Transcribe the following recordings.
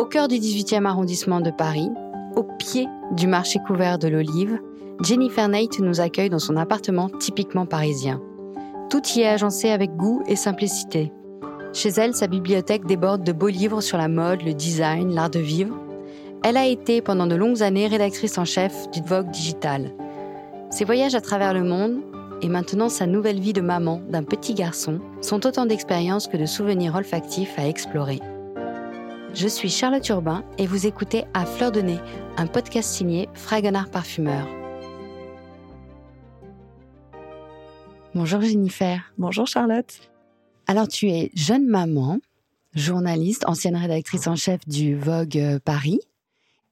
Au cœur du 18e arrondissement de Paris, au pied du marché couvert de l'Olive, Jennifer Knight nous accueille dans son appartement typiquement parisien. Tout y est agencé avec goût et simplicité. Chez elle, sa bibliothèque déborde de beaux livres sur la mode, le design, l'art de vivre. Elle a été pendant de longues années rédactrice en chef du Vogue Digital. Ses voyages à travers le monde et maintenant sa nouvelle vie de maman d'un petit garçon sont autant d'expériences que de souvenirs olfactifs à explorer. Je suis Charlotte Urbain et vous écoutez À Fleur de Nez, un podcast signé Fragonard Parfumeur. Bonjour Jennifer. Bonjour Charlotte. Alors tu es jeune maman, journaliste, ancienne rédactrice en chef du Vogue euh, Paris.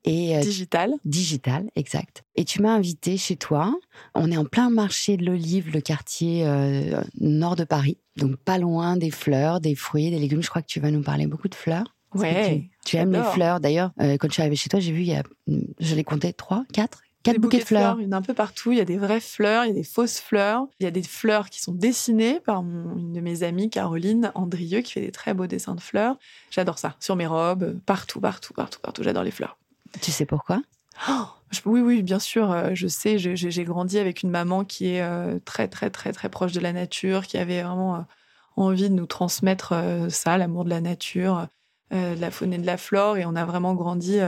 Et euh, digital. Digital, exact. Et tu m'as invité chez toi. On est en plein marché de l'olive, le quartier euh, nord de Paris. Donc pas loin des fleurs, des fruits, des légumes. Je crois que tu vas nous parler beaucoup de fleurs. Ouais. Tu, aimes les fleurs. D'ailleurs, quand je suis arrivée chez toi, j'ai vu, il y a, je l'ai compté, trois, quatre Quatre bouquets, de fleurs. Il y en a un peu partout. Il y a des vraies fleurs, il y a des fausses fleurs. Il y a des fleurs qui sont dessinées par une de mes amies, Caroline Andrieux, qui fait des très beaux dessins de fleurs. J'adore ça. Sur mes robes, partout, partout, partout, partout. J'adore les fleurs. Tu sais pourquoi? Oh, oui, oui, bien sûr. Euh, je sais, j'ai grandi avec une maman qui est euh, très, très, très, très proche de la nature, qui avait vraiment euh, envie de nous transmettre ça, l'amour de la nature, de la faune et de la flore. Et on a vraiment grandi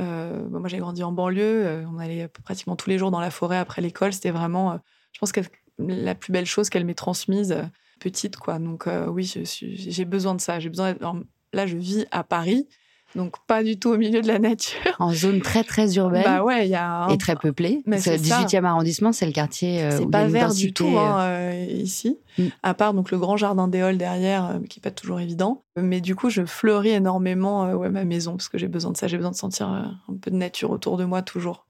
euh, bah, moi, j'ai grandi en banlieue. Euh, on allait pratiquement tous les jours dans la forêt après l'école. C'était vraiment, euh, je pense, que la plus belle chose qu'elle m'ait transmise petite, quoi. Donc oui, j'ai besoin de ça. J'ai besoin. là, je vis à Paris. Donc pas du tout au milieu de la nature. En zone très très urbaine. Bah ouais, il y a et très peuplée. Mais c'est le 18e arrondissement, c'est le quartier euh, c'est pas vert du tout hein, euh, ici. Mm. À part donc le grand jardin des halls derrière euh, qui est pas toujours évident, mais du coup, je fleuris énormément ouais ma maison parce que j'ai besoin de ça, j'ai besoin de sentir un peu de nature autour de moi toujours.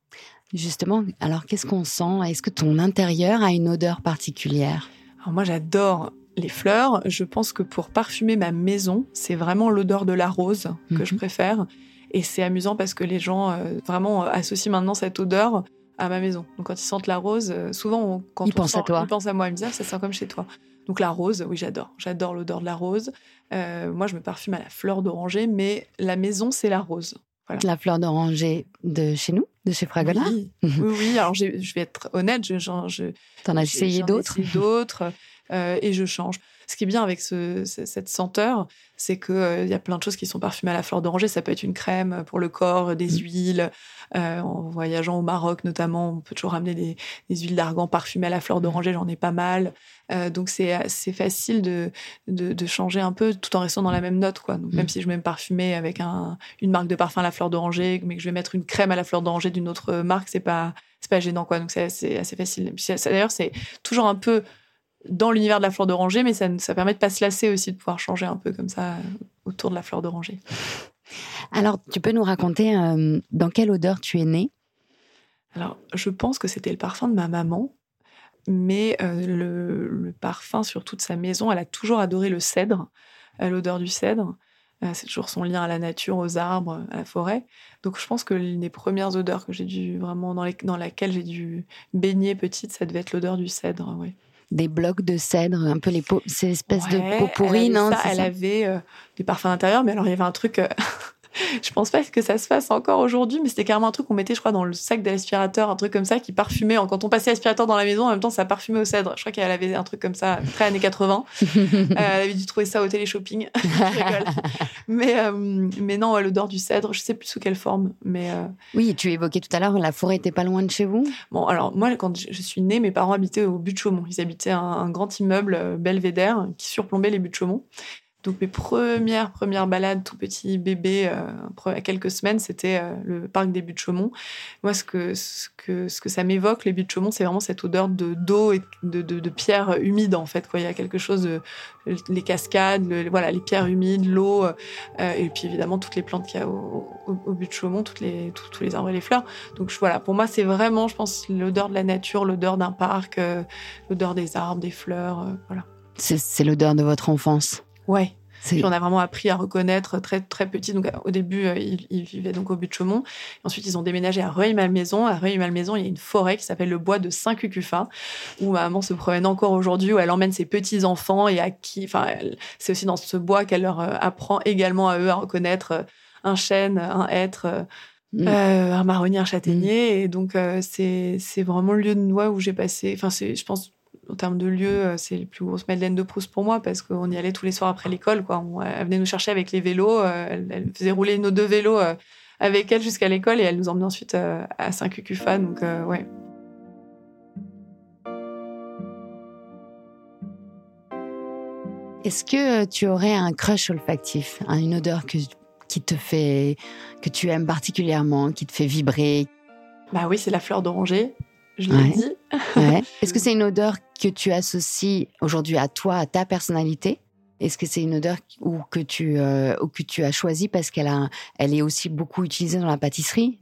Justement, alors qu'est-ce qu'on sent? Est-ce que ton intérieur a une odeur particulière? Alors moi, j'adore les fleurs, je pense que pour parfumer ma maison, c'est vraiment l'odeur de la rose que je mhm. préfère. Et c'est amusant parce que les gens euh, vraiment euh, associent maintenant cette odeur à ma maison. Donc quand ils sentent la rose, euh, souvent quand ils pensent à toi, ils pensent à moi, ils me disent ah, ça sent comme chez toi. Donc la rose, oui j'adore, j'adore l'odeur de la rose. moi je me parfume à la fleur d'oranger, mais la maison c'est la rose. La fleur d'oranger de chez nous, de chez Fragola. Oui, oui, Alors je vais être honnête, je, je, t'en as essayé d'autres. D'autres. Euh, et je change. Ce qui est bien avec cette senteur, c'est qu'il euh, y a plein de choses qui sont parfumées à la fleur d'oranger. Ça peut être une crème pour le corps, des mmh. huiles. Euh, en voyageant au Maroc notamment, on peut toujours ramener des, huiles d'argan parfumées à la fleur d'oranger. J'en ai pas mal. donc c'est assez facile de, de, changer un peu tout en restant dans la même note. Quoi. Donc, Même si je vais me parfumer avec une marque de parfum à la fleur d'oranger, mais que je vais mettre une crème à la fleur d'oranger d'une autre marque, c'est pas pas gênant quoi. Donc c'est assez, assez facile. D'ailleurs c'est toujours un peu dans l'univers de la fleur d'oranger, mais ça, ça permet de pas se lasser aussi, de pouvoir changer un peu comme ça euh, autour de la fleur d'oranger. Alors, tu peux nous raconter euh, dans quelle odeur tu es née? Alors, je pense que c'était le parfum de ma maman, mais euh, le, parfum sur toute sa maison, elle a toujours adoré le cèdre, l'odeur du cèdre. c'est toujours son lien à la nature, aux arbres, à la forêt. Donc, je pense que l'une des premières odeurs que j'ai dû vraiment dans, les, dans laquelle j'ai dû baigner petite, ça devait être l'odeur du cèdre. Oui des blocs de cèdre, un peu les ces espèces de peaux pourries, non Elle avait euh, des parfums intérieurs, mais alors il y avait un truc euh, je pense pas que ça se fasse encore aujourd'hui, mais c'était carrément un truc qu'on mettait, je crois, dans le sac de l'aspirateur, un truc comme ça qui parfumait. Quand on passait l'aspirateur dans la maison, en même temps, ça parfumait au cèdre. Je crois qu'elle avait un truc comme ça, très années 80. euh, elle avait dû trouver ça au télé-shopping. mais, euh, mais non, l'odeur du cèdre, je sais plus sous quelle forme. Mais euh, Oui, tu évoquais tout à l'heure, la forêt était pas loin de chez vous? Bon, alors moi, quand je suis née, mes parents habitaient au but de Chaumont. Ils habitaient un, un grand immeuble euh, belvédère qui surplombait les buts de Chaumont. Donc mes premières premières balades tout petit bébé euh, à quelques semaines, c'était euh, le parc des Buttes-Chaumont. Moi, ce que ce que ce que ça m'évoque les Buttes-Chaumont, c'est vraiment cette odeur de d'eau et de, de, de pierres humides en fait. Quoi. Il y a quelque chose de les cascades, voilà, les pierres humides, l'eau, euh, et puis évidemment toutes les plantes qu'il y a au, au, Buttes-Chaumont, toutes les tous, les arbres et les fleurs. Donc voilà, pour moi, c'est vraiment, je pense, l'odeur de la nature, l'odeur d'un parc, l'odeur des arbres, des fleurs, voilà. C'est l'odeur de votre enfance? Ouais. Puis on a vraiment appris à reconnaître très très petit. Donc au début, euh, ils, vivaient donc au but de Chaumont. Ensuite, ils ont déménagé à Reuil-Malmaison. À Reuil-Malmaison, il y a une forêt qui s'appelle le bois de Saint-Cucufa, où ma maman se promène encore aujourd'hui, où elle emmène ses petits enfants et à qui, enfin, c'est aussi dans ce bois qu'elle leur euh, apprend également à eux à reconnaître euh, un chêne, un hêtre, Mm. un marronnier, un châtaignier. Et donc, c'est c'est vraiment le lieu de noix où j'ai passé. Enfin, je pense, en termes de lieu, c'est les plus grosses Madeleine de Proust pour moi parce qu'on y allait tous les soirs après l'école. Quoi. elle venait nous chercher avec les vélos. elle, faisait rouler nos deux vélos avec elle jusqu'à l'école et elle nous emmenait ensuite à Saint-Cucufa. Donc, ouais. Est-ce que tu aurais un crush olfactif, une odeur que, qui te fait, que tu aimes particulièrement, qui te fait vibrer? Bah oui, c'est la fleur d'oranger. Je l'ai dit. Est-ce que c'est une odeur que tu associes aujourd'hui à toi, à ta personnalité? Est-ce que c'est une odeur ou que tu euh, ou que tu as choisi parce qu'elle a elle est aussi beaucoup utilisée dans la pâtisserie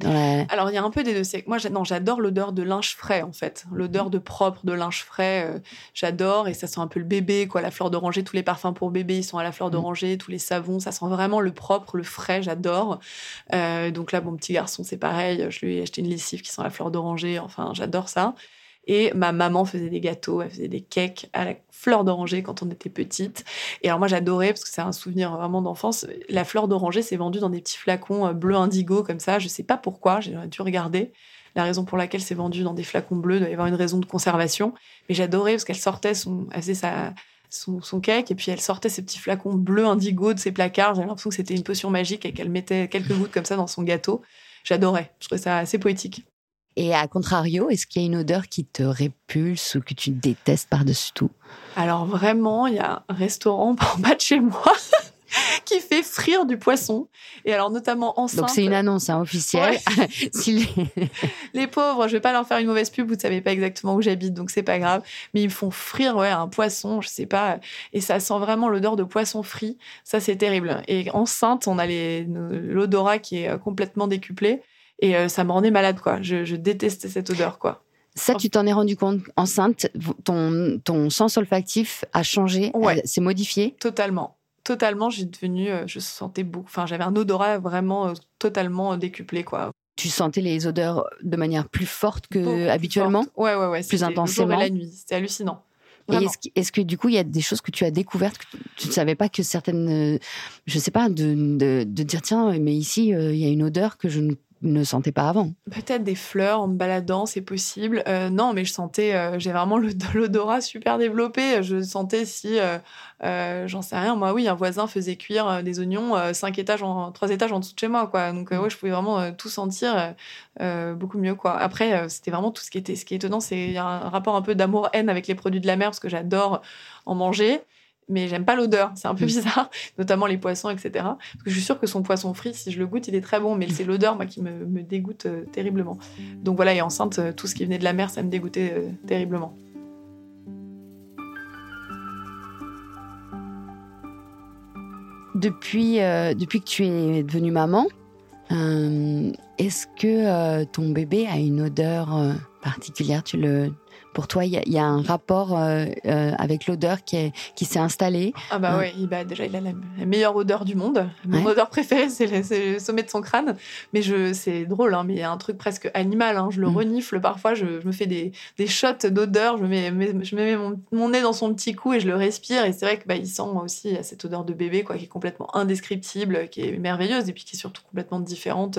Alors il y a un peu des deux. Moi non j'adore l'odeur de linge frais en fait, l'odeur de propre de linge frais. Euh, j'adore et ça sent un peu le bébé quoi, la fleur d'oranger. Tous les parfums pour bébé ils sont à la fleur mmh. d'oranger, tous les savons ça sent vraiment le propre, le frais. J'adore. Euh, donc là mon petit garçon c'est pareil. Je lui ai acheté une lessive qui sent la fleur d'oranger. Enfin j'adore ça. Et ma maman faisait des gâteaux, elle faisait des cakes à la fleur d'oranger quand on était petite. Et alors moi j'adorais parce que c'est un souvenir vraiment d'enfance. La fleur d'oranger c'est vendu dans des petits flacons euh, bleu indigo comme ça. Je sais pas pourquoi, j'ai dû regarder la raison pour laquelle c'est vendu dans des flacons bleus. Doit y avoir une raison de conservation. Mais j'adorais parce qu'elle sortait son, elle faisait sa, son, son, cake et puis elle sortait ces petits flacons bleu indigo de ses placards. J'avais l'impression que c'était une potion magique et qu'elle mettait quelques gouttes comme ça dans son gâteau. J'adorais. Je trouvais ça assez poétique. Et à contrario, est-ce qu'il y a une odeur qui te répulse ou que tu détestes par-dessus tout? Alors vraiment, il y a un restaurant en bas de chez moi qui fait frire du poisson. Et alors notamment enceinte. Donc c'est une annonce hein, officielle. les... pauvres, je vais pas leur faire une mauvaise pub, vous ne savez pas exactement où j'habite, donc c'est pas grave. Mais ils me font frire ouais, un poisson, je sais pas. Et ça sent vraiment l'odeur de poisson frit. Ça c'est terrible. Et enceinte, on a l'odorat qui est complètement décuplé. Et euh, ça me rendait malade, quoi. Je, détestais cette odeur, quoi. Ça, tu t'en es rendu compte enceinte, ton, ton sens olfactif a changé, ouais. s'est modifié? Totalement. Totalement, j'ai devenu, euh, je sentais beaucoup, enfin, j'avais un odorat vraiment euh, totalement décuplé, quoi. Tu sentais les odeurs de manière plus forte que habituellement? Ouais, ouais, ouais. Plus intensément. Le jour et la nuit, c'était hallucinant. Et est-ce, que du coup, il y a des choses que tu as découvertes que tu ne savais pas que certaines, je sais pas, de, de, de dire tiens, mais ici, il y a une odeur que je ne ne sentais pas avant. Peut-être des fleurs en me baladant, c'est possible. Euh, non, mais je sentais, euh, j'ai vraiment l'odorat super développé. Je sentais si, euh, j'en sais rien, moi, oui, un voisin faisait cuire des oignons cinq étages, en trois étages en dessous de chez moi, quoi. Donc, mm. ouais, je pouvais vraiment tout sentir beaucoup mieux, quoi. Après, c'était vraiment tout ce qui était, ce qui est étonnant, c'est un rapport un peu d'amour-haine avec les produits de la mer parce que j'adore en manger mais j'aime pas l'odeur. C'est un peu mm. bizarre, notamment les poissons, etc. Parce que je suis sûre que son poisson frit, si je le goûte, il est très bon, mais c'est l'odeur, moi, qui me, dégoûte euh, terriblement. Donc voilà, et enceinte, euh, tout ce qui venait de la mer, ça me dégoûtait euh, terriblement. Depuis, depuis que tu es devenue maman, est-ce que ton bébé a une odeur particulière? Tu le pour toi, il y, a un rapport euh, euh, avec l'odeur qui, qui s'est installé. Ah bah euh. oui, bah déjà, il a la, meilleure odeur du monde. Mon odeur préférée, c'est le, sommet de son crâne. Mais je, c'est drôle, hein, mais il y a un truc presque animal. Hein. Je le mm. renifle parfois, je, me fais des, des shots d'odeur, je mets, je mets mon, nez dans son petit cou et je le respire. Et c'est vrai que bah, il sent aussi cette odeur de bébé, quoi, qui est complètement indescriptible, qui est merveilleuse et puis qui est surtout complètement différente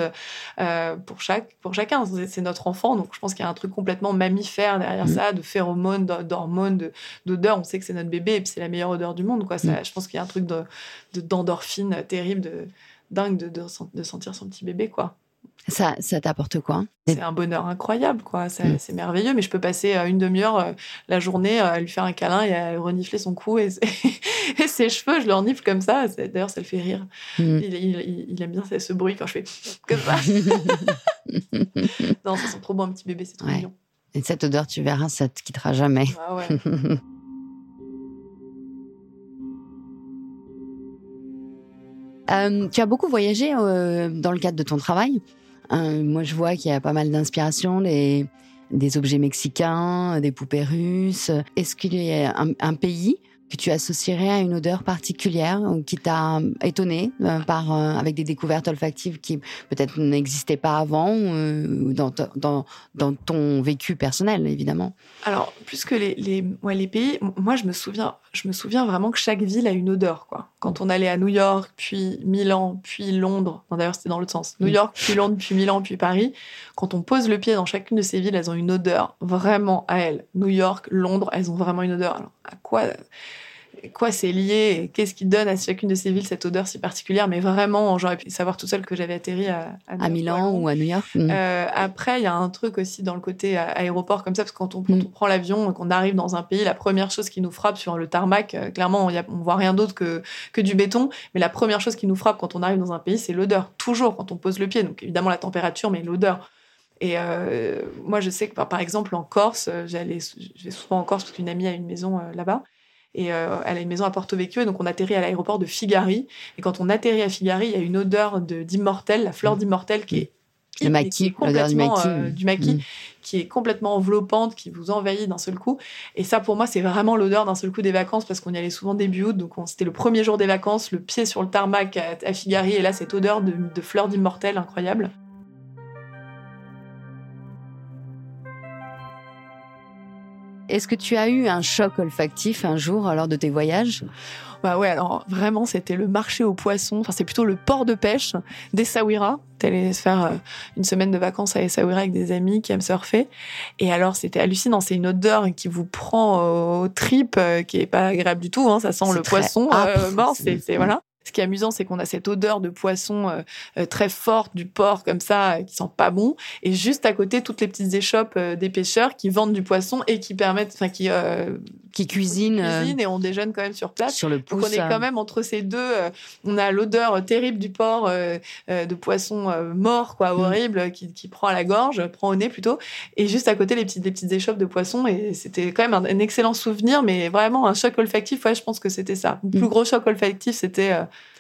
pour, chaque, pour chacun. C'est notre enfant, donc je pense qu'il y a un truc complètement mammifère derrière mm. ça de phéromones, d'hormones, d'odeurs. On sait que c'est notre bébé et c'est la meilleure odeur du monde. Quoi. Ça, mm. Je pense qu'il y a un truc d'endorphine de, terrible, de, dingue de, de, sentir son petit bébé. quoi. Ça, ça t'apporte quoi? C'est un bonheur incroyable, quoi. Mm. C'est merveilleux, mais je peux passer euh, une demi-heure euh, la journée à lui faire un câlin et à renifler son cou et, ses cheveux, je le renifle comme ça. D'ailleurs, ça le fait rire. Mm. Il, aime bien ce bruit quand je fais comme ça. non, ça sent trop bon un petit bébé, c'est trop mignon. Et cette odeur, tu verras, ça te quittera jamais. Ah ouais. Euh, tu as beaucoup voyagé euh, dans le cadre de ton travail. Euh, moi, je vois qu'il y a pas mal d'inspiration, des, des, objets mexicains, des poupées russes. Est-ce qu'il y a un, pays que tu associerais à une odeur particulière ou qui t'a étonné euh, par euh, avec des découvertes olfactives qui peut-être n'existaient pas avant euh, dans, dans, dans ton vécu personnel évidemment? Alors plus que les les, les pays, moi je me souviens je me souviens vraiment que chaque ville a une odeur quoi. Quand on allait à New York, puis Milan, puis Londres, d'ailleurs c'était dans l'autre sens, New mm. York, puis Londres, puis Milan, puis Paris, quand on pose le pied dans chacune de ces villes, elles ont une odeur vraiment à elles. New York, Londres, elles ont vraiment une odeur. Alors à quoi quoi c'est lié, qu'est-ce qui donne à chacune de ces villes cette odeur si particulière? Mais vraiment, j'aurais pu savoir tout seul que j'avais atterri à, à, Milan ou à New York. Mm. Euh, après, il y a un truc aussi dans le côté aéroport comme ça, parce que quand on, mm. prend l'avion, qu'on arrive dans un pays, la première chose qui nous frappe sur le tarmac, euh, clairement, on, y on voit rien d'autre que, que du béton. Mais la première chose qui nous frappe quand on arrive dans un pays, c'est l'odeur. Toujours quand on pose le pied. Donc évidemment la température, mais l'odeur. Et euh, moi, je sais que par, exemple en Corse, j'allais, je vais souvent en Corse parce qu'une amie a une maison là-bas. Et euh, elle a une maison à Porto Vecchio, et donc on atterrit à l'aéroport de Figari. Et quand on atterrit à Figari, il y a une odeur d'immortel, la fleur mm. d'immortel qui est le maquis, l'odeur du maquis, euh, du maquis mm. qui est complètement enveloppante, qui vous envahit d'un seul coup. Et ça, pour moi, c'est vraiment l'odeur d'un seul coup des vacances parce qu'on y allait souvent début août. Donc, c'était le premier jour des vacances, le pied sur le tarmac à, Figari. Et là, cette odeur de, de fleurs d'immortel incroyable. Est-ce que tu as eu un choc olfactif un jour lors de tes voyages? Bah ouais, alors vraiment, c'était le marché aux poissons. Enfin, c'est plutôt le port de pêche d'Essaouira. T'allais se faire euh, une semaine de vacances à Essaouira avec des amis qui aiment surfer. Et alors, c'était hallucinant. C'est une odeur qui vous prend aux tripes, euh, qui est pas agréable du tout. Hein. Ça sent le poisson euh, mort. C'est voilà. Ce qui est amusant, c'est qu'on a cette odeur de poisson euh, euh, très forte du porc comme ça, euh, qui sent pas bon. Et juste à côté, toutes les petites échoppes des pêcheurs qui vendent du poisson et qui permettent, enfin qui qui cuisinent, cuisine et on déjeune quand même sur place. Sur le pouce. Donc on est quand même entre ces deux. on a l'odeur terrible du porc de poisson mort, quoi, mm. horrible, qui, qui, prend à la gorge, prend au nez plutôt. Et juste à côté, les petites les petites échoppes de poisson. Et c'était quand même un, excellent souvenir, mais vraiment un choc olfactif. Ouais, je pense que c'était ça. Le plus mm. gros choc olfactif, c'était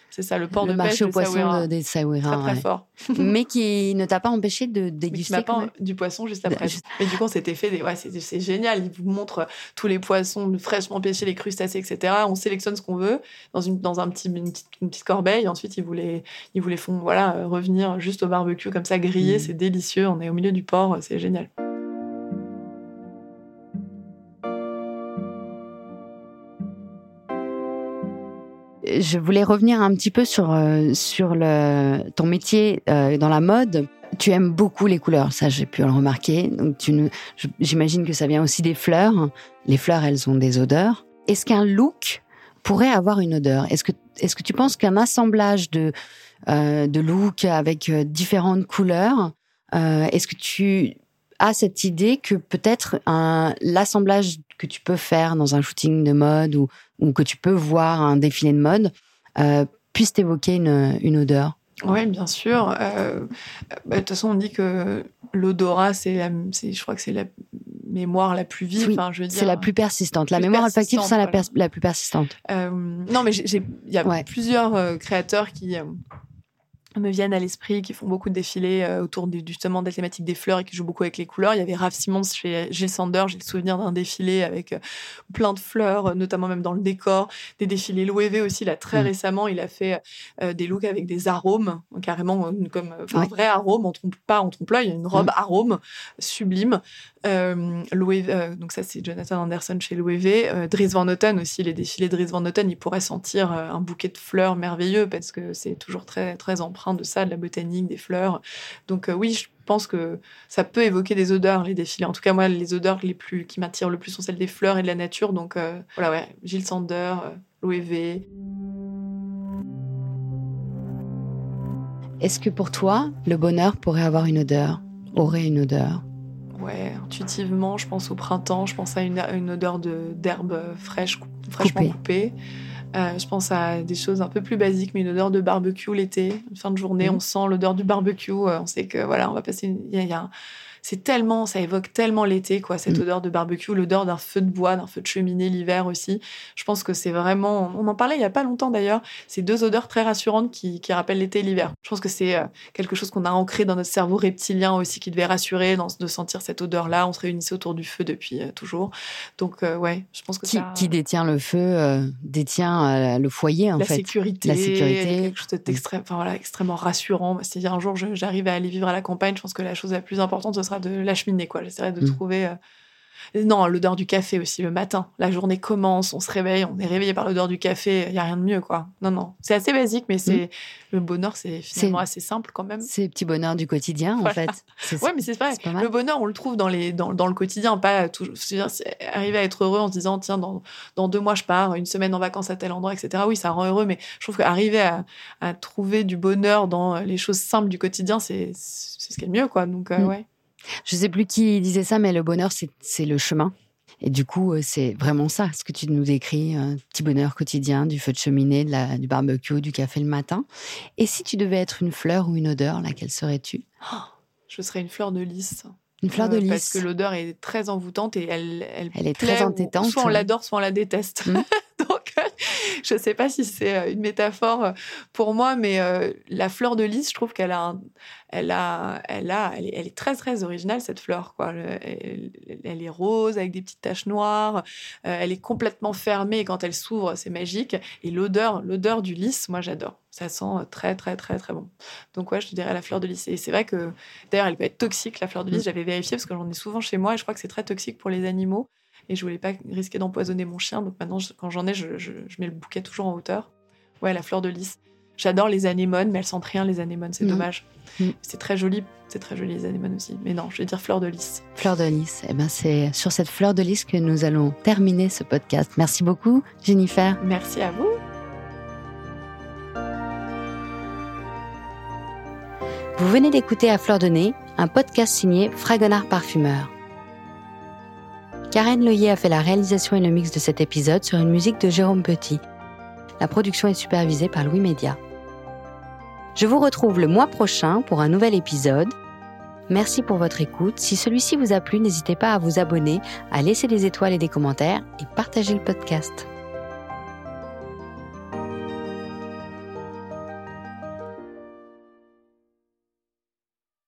c'est ça, le port le de marché aux poissons des Saouira. Très, très fort. Mais qui ne t'a pas empêché de déguster pas du poisson juste après. Mais du coup, on s'était fait des... Ouais, c'est génial. Ils vous montrent tous les poissons fraîchement pêchés, les crustacés, etc. On sélectionne ce qu'on veut dans, une, dans un petit, une, petite, corbeille. Ensuite, ils vous les, ils vous les font voilà, revenir juste au barbecue, comme ça, grillé. Mmh. C'est délicieux. On est au milieu du port. C'est génial. Je voulais revenir un petit peu sur euh, sur le ton métier euh, dans la mode. Tu aimes beaucoup les couleurs, ça j'ai pu le remarquer. Donc j'imagine que ça vient aussi des fleurs. Les fleurs, elles ont des odeurs. Est-ce qu'un look pourrait avoir une odeur? Est-ce que est-ce que tu penses qu'un assemblage de euh, de looks avec différentes couleurs, est-ce que tu as cette idée que peut-être un l'assemblage que tu peux faire dans un shooting de mode ou, ou que tu peux voir un défilé de mode euh, puisse évoquer une, une odeur? Oui, bien sûr. Euh, bah, de toute façon, on dit que l'odorat, c'est, je crois que c'est la mémoire la plus vive. je c'est la plus persistante. La mémoire olfactive, c'est la, la, plus persistante. Euh, non, mais il y a plusieurs euh, créateurs qui me viennent à l'esprit, qui font beaucoup de défilés euh, autour du, justement de la thématique des fleurs et qui jouent beaucoup avec les couleurs. Il y avait Raph Simons chez Gilles Sander, j'ai le souvenir d'un défilé avec euh, plein de fleurs, notamment même dans le décor. Des défilés Loewe aussi, là très mm. récemment, il a fait euh, des looks avec des arômes, carrément comme un vrai arôme, on trompe pas on trompe-l'œil, une robe mm. arôme sublime. Donc ça c'est Jonathan Anderson chez Loewe. Dries Van Noten aussi, les défilés de Dries Van Noten, il pourrait sentir un bouquet de fleurs merveilleux parce que c'est toujours très très empreint de ça, de la botanique, des fleurs. Donc euh, oui, je pense que ça peut évoquer des odeurs, les défilés. En tout cas, moi, les odeurs les plus qui m'attirent le plus sont celles des fleurs et de la nature. Donc euh, voilà, ouais, Gilles Sander, euh, l'OEV. Est-ce que pour toi, le bonheur pourrait avoir une odeur, aurait une odeur? Ouais, intuitivement, je pense au printemps, je pense à une, une odeur d'herbe fraîche, fraîchement coupée. Euh, je pense à des choses un peu plus basiques, mais une odeur de barbecue l'été, fin de journée, mhm. on sent l'odeur du barbecue, euh, on sait que voilà, on va passer. Il y a, c'est tellement, ça évoque tellement l'été, quoi, cette Mm. odeur de barbecue, l'odeur d'un feu de bois, d'un feu de cheminée l'hiver aussi. Je pense que c'est vraiment, on en parlait il y a pas longtemps d'ailleurs, c'est deux odeurs très rassurantes qui, qui rappellent l'été et l'hiver. Je pense que c'est euh, quelque chose qu'on a ancré dans notre cerveau reptilien aussi, qui devait rassurer dans, de sentir cette odeur-là. On se réunissait autour du feu depuis euh, toujours. Donc, euh, ouais, je pense que Qui, ça... qui détient le feu euh, détient euh, le foyer, en la fait. sécurité, La sécurité. quelque chose d'extrême, enfin voilà, extrêmement rassurant. Si un jour j'arrive à aller vivre à la campagne, je pense que la chose la plus importante ce sera de la cheminée, quoi. J'essaierai de Mm. trouver. euh, Non, l'odeur du café aussi le matin. La journée commence, on se réveille, on est réveillé par l'odeur du café. Il y a rien de mieux, quoi. Non, non, c'est assez basique, mais c'est le bonheur, c'est finalement assez simple quand même. C'est les petits bonheurs du quotidien, en fait. Ouais, mais c'est mal. le bonheur, on le trouve dans, les, dans, dans le quotidien, pas toujours. arriver à être heureux en se disant, tiens, dans, dans deux mois, je pars, une semaine en vacances à tel endroit, etc. Oui, ça rend heureux, mais je trouve qu'arriver à, à trouver du bonheur dans les choses simples du quotidien, c'est c'est ce qui est le mieux, quoi. Donc, euh, Mm. ouais. Je sais plus qui disait ça, mais le bonheur, c'est le chemin. Et du coup, euh, c'est vraiment ça, ce que tu nous décris, un petit bonheur quotidien, du feu de cheminée, de la, du barbecue, du café le matin. Et si tu devais être une fleur ou une odeur, laquelle serais-tu? Je serais une fleur de lys. Une fleur de Euh, lys. Parce que l'odeur est très envoûtante et elle, elle, Elle est plaît très entêtante. Soit on l'adore, soit on la déteste. Mm. Je ne sais pas si c'est euh, une métaphore euh, pour moi, mais euh, la fleur de lys, je trouve qu'elle a, un- elle a, elle a, elle est, elle est très très originale cette fleur. Quoi. Elle, elle est rose avec des petites taches noires. euh, elle est complètement fermée et quand elle s'ouvre, c'est magique. Et l'odeur, l'odeur du lys, moi j'adore. Ça sent très très très très bon. Donc ouais, je te dirais la fleur de lys. Et c'est vrai que d'ailleurs, elle peut être toxique la fleur de lys. Mm. J'avais vérifié parce que j'en ai souvent chez moi et je crois que c'est très toxique pour les animaux. Et je voulais pas risquer d'empoisonner mon chien. Donc maintenant, je- quand j'en ai, je, je- je mets le bouquet toujours en hauteur. Ouais, la fleur de lys. J'adore les anémones, mais elles sentent rien, les anémones. C'est Mhm. dommage. Mhm. C'est très joli. C'est très joli, les anémones aussi. Mais non, je vais dire fleur de lys. Fleur de lys. Eh ben, c'est sur cette fleur de lys que nous allons terminer ce podcast. Merci beaucoup, Jennifer. Merci à vous. Vous venez d'écouter À Fleur de Nez, un podcast signé Fragonard Parfumeur. Karen Leyer a fait la réalisation et le mix de cet épisode sur une musique de Jérôme Petit. La production est supervisée par Louis Média. Je vous retrouve le mois prochain pour un nouvel épisode. Merci pour votre écoute. Si celui-ci vous a plu, n'hésitez pas à vous abonner, à laisser des étoiles et des commentaires et partager le podcast.